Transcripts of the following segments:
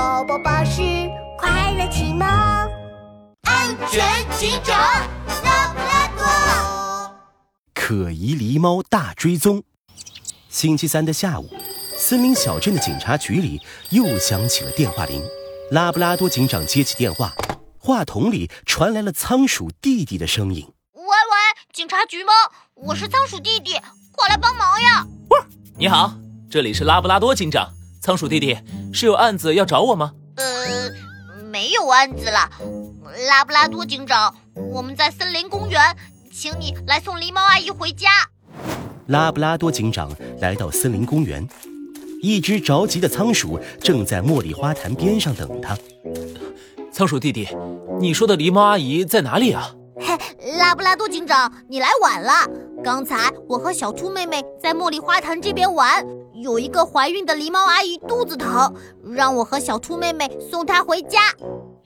宝宝巴士快乐启蒙，安全警长拉布拉多，可疑狸猫大追踪。星期三的下午，森林小镇的警察局里又响起了电话铃。拉布拉多警长接起电话，话筒里传来了仓鼠弟弟的声音：“喂喂，警察局吗？我是仓鼠弟弟，快来帮忙呀！”喂你好，这里是拉布拉多警长。仓鼠弟弟，是有案子要找我吗？呃，没有案子了。拉布拉多警长，我们在森林公园，请你来送狸猫阿姨回家。拉布拉多警长来到森林公园，一只着急的仓鼠正在茉莉花坛边上等他。仓鼠弟弟，你说的狸猫阿姨在哪里啊？嘿，拉布拉多警长，你来晚了。刚才我和小兔妹妹在茉莉花坛这边玩。有一个怀孕的狸猫阿姨肚子疼，让我和小兔妹妹送她回家。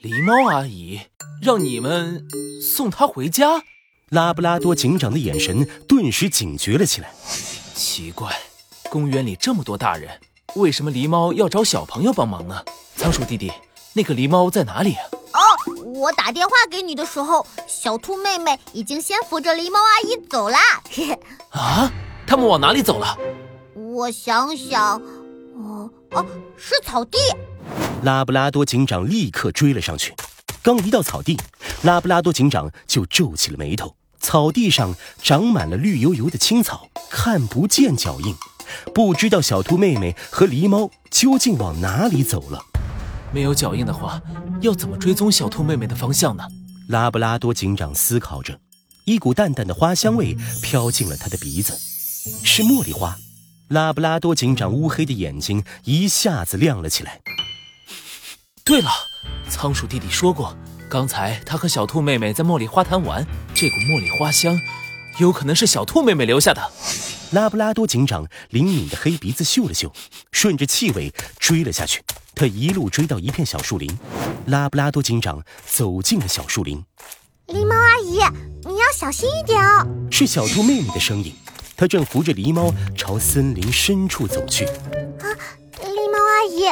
狸猫阿姨让你们送她回家？拉布拉多警长的眼神顿时警觉了起来。奇怪，公园里这么多大人，为什么狸猫要找小朋友帮忙呢？仓鼠弟弟，那个狸猫在哪里啊？哦，我打电话给你的时候，小兔妹妹已经先扶着狸猫阿姨走了。啊？他们往哪里走了？我想想，哦哦，是草地。拉布拉多警长立刻追了上去。刚一到草地，拉布拉多警长就皱起了眉头。草地上长满了绿油油的青草，看不见脚印，不知道小兔妹妹和狸猫究竟往哪里走了。没有脚印的话，要怎么追踪小兔妹妹的方向呢？拉布拉多警长思考着，一股淡淡的花香味飘进了他的鼻子，是茉莉花。拉布拉多警长乌黑的眼睛一下子亮了起来。对了，仓鼠弟弟说过，刚才他和小兔妹妹在茉莉花坛玩，这股茉莉花香，有可能是小兔妹妹留下的。拉布拉多警长灵敏的黑鼻子嗅了嗅，顺着气味追了下去。他一路追到一片小树林，拉布拉多警长走进了小树林。狸猫阿姨，你要小心一点哦。是小兔妹妹的声音。他正扶着狸猫朝森林深处走去。啊，狸猫阿姨，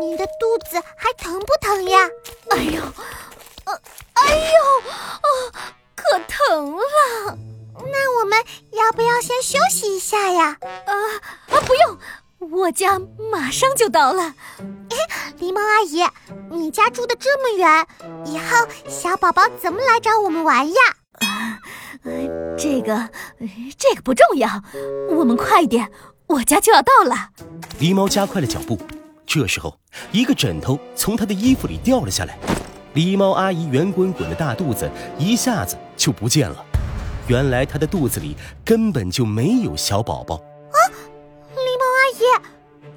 你的肚子还疼不疼呀？哎呦，呃，哎呦，哦，可疼了。那我们要不要先休息一下呀？啊啊，不用，我家马上就到了。狸猫阿姨，你家住的这么远，以后小宝宝怎么来找我们玩呀？呃，这个，这个不重要，我们快一点，我家就要到了。狸猫加快了脚步，这时候，一个枕头从他的衣服里掉了下来，狸猫阿姨圆滚滚的大肚子一下子就不见了。原来她的肚子里根本就没有小宝宝啊！狸猫阿姨，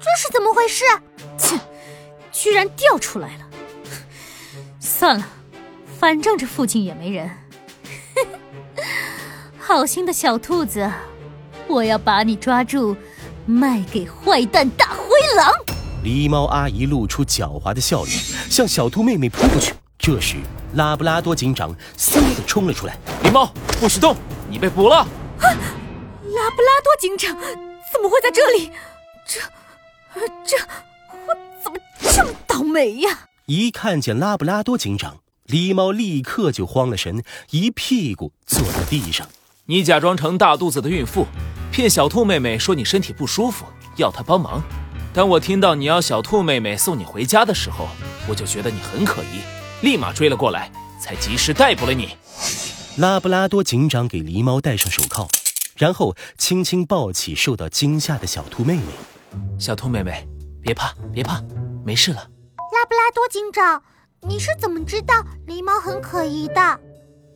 这是怎么回事？切，居然掉出来了！算了，反正这附近也没人。好心的小兔子，我要把你抓住，卖给坏蛋大灰狼。狸猫阿姨露出狡猾的笑容，向小兔妹妹扑过去。这时，拉布拉多警长嗖的冲了出来：“狸猫，不许动！你被捕了！”啊！拉布拉多警长怎么会在这里？这……这……我怎么这么倒霉呀？一看见拉布拉多警长，狸猫立刻就慌了神，一屁股坐在地上。你假装成大肚子的孕妇，骗小兔妹妹说你身体不舒服，要她帮忙。当我听到你要小兔妹妹送你回家的时候，我就觉得你很可疑，立马追了过来，才及时逮捕了你。拉布拉多警长给狸猫戴上手铐，然后轻轻抱起受到惊吓的小兔妹妹。小兔妹妹，别怕，别怕，没事了。拉布拉多警长，你是怎么知道狸猫很可疑的？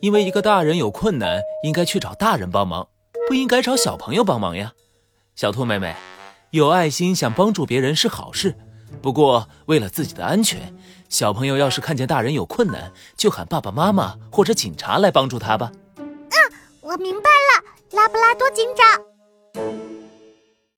因为一个大人有困难，应该去找大人帮忙，不应该找小朋友帮忙呀。小兔妹妹，有爱心想帮助别人是好事，不过为了自己的安全，小朋友要是看见大人有困难，就喊爸爸妈妈或者警察来帮助他吧。嗯，我明白了，拉布拉多警长。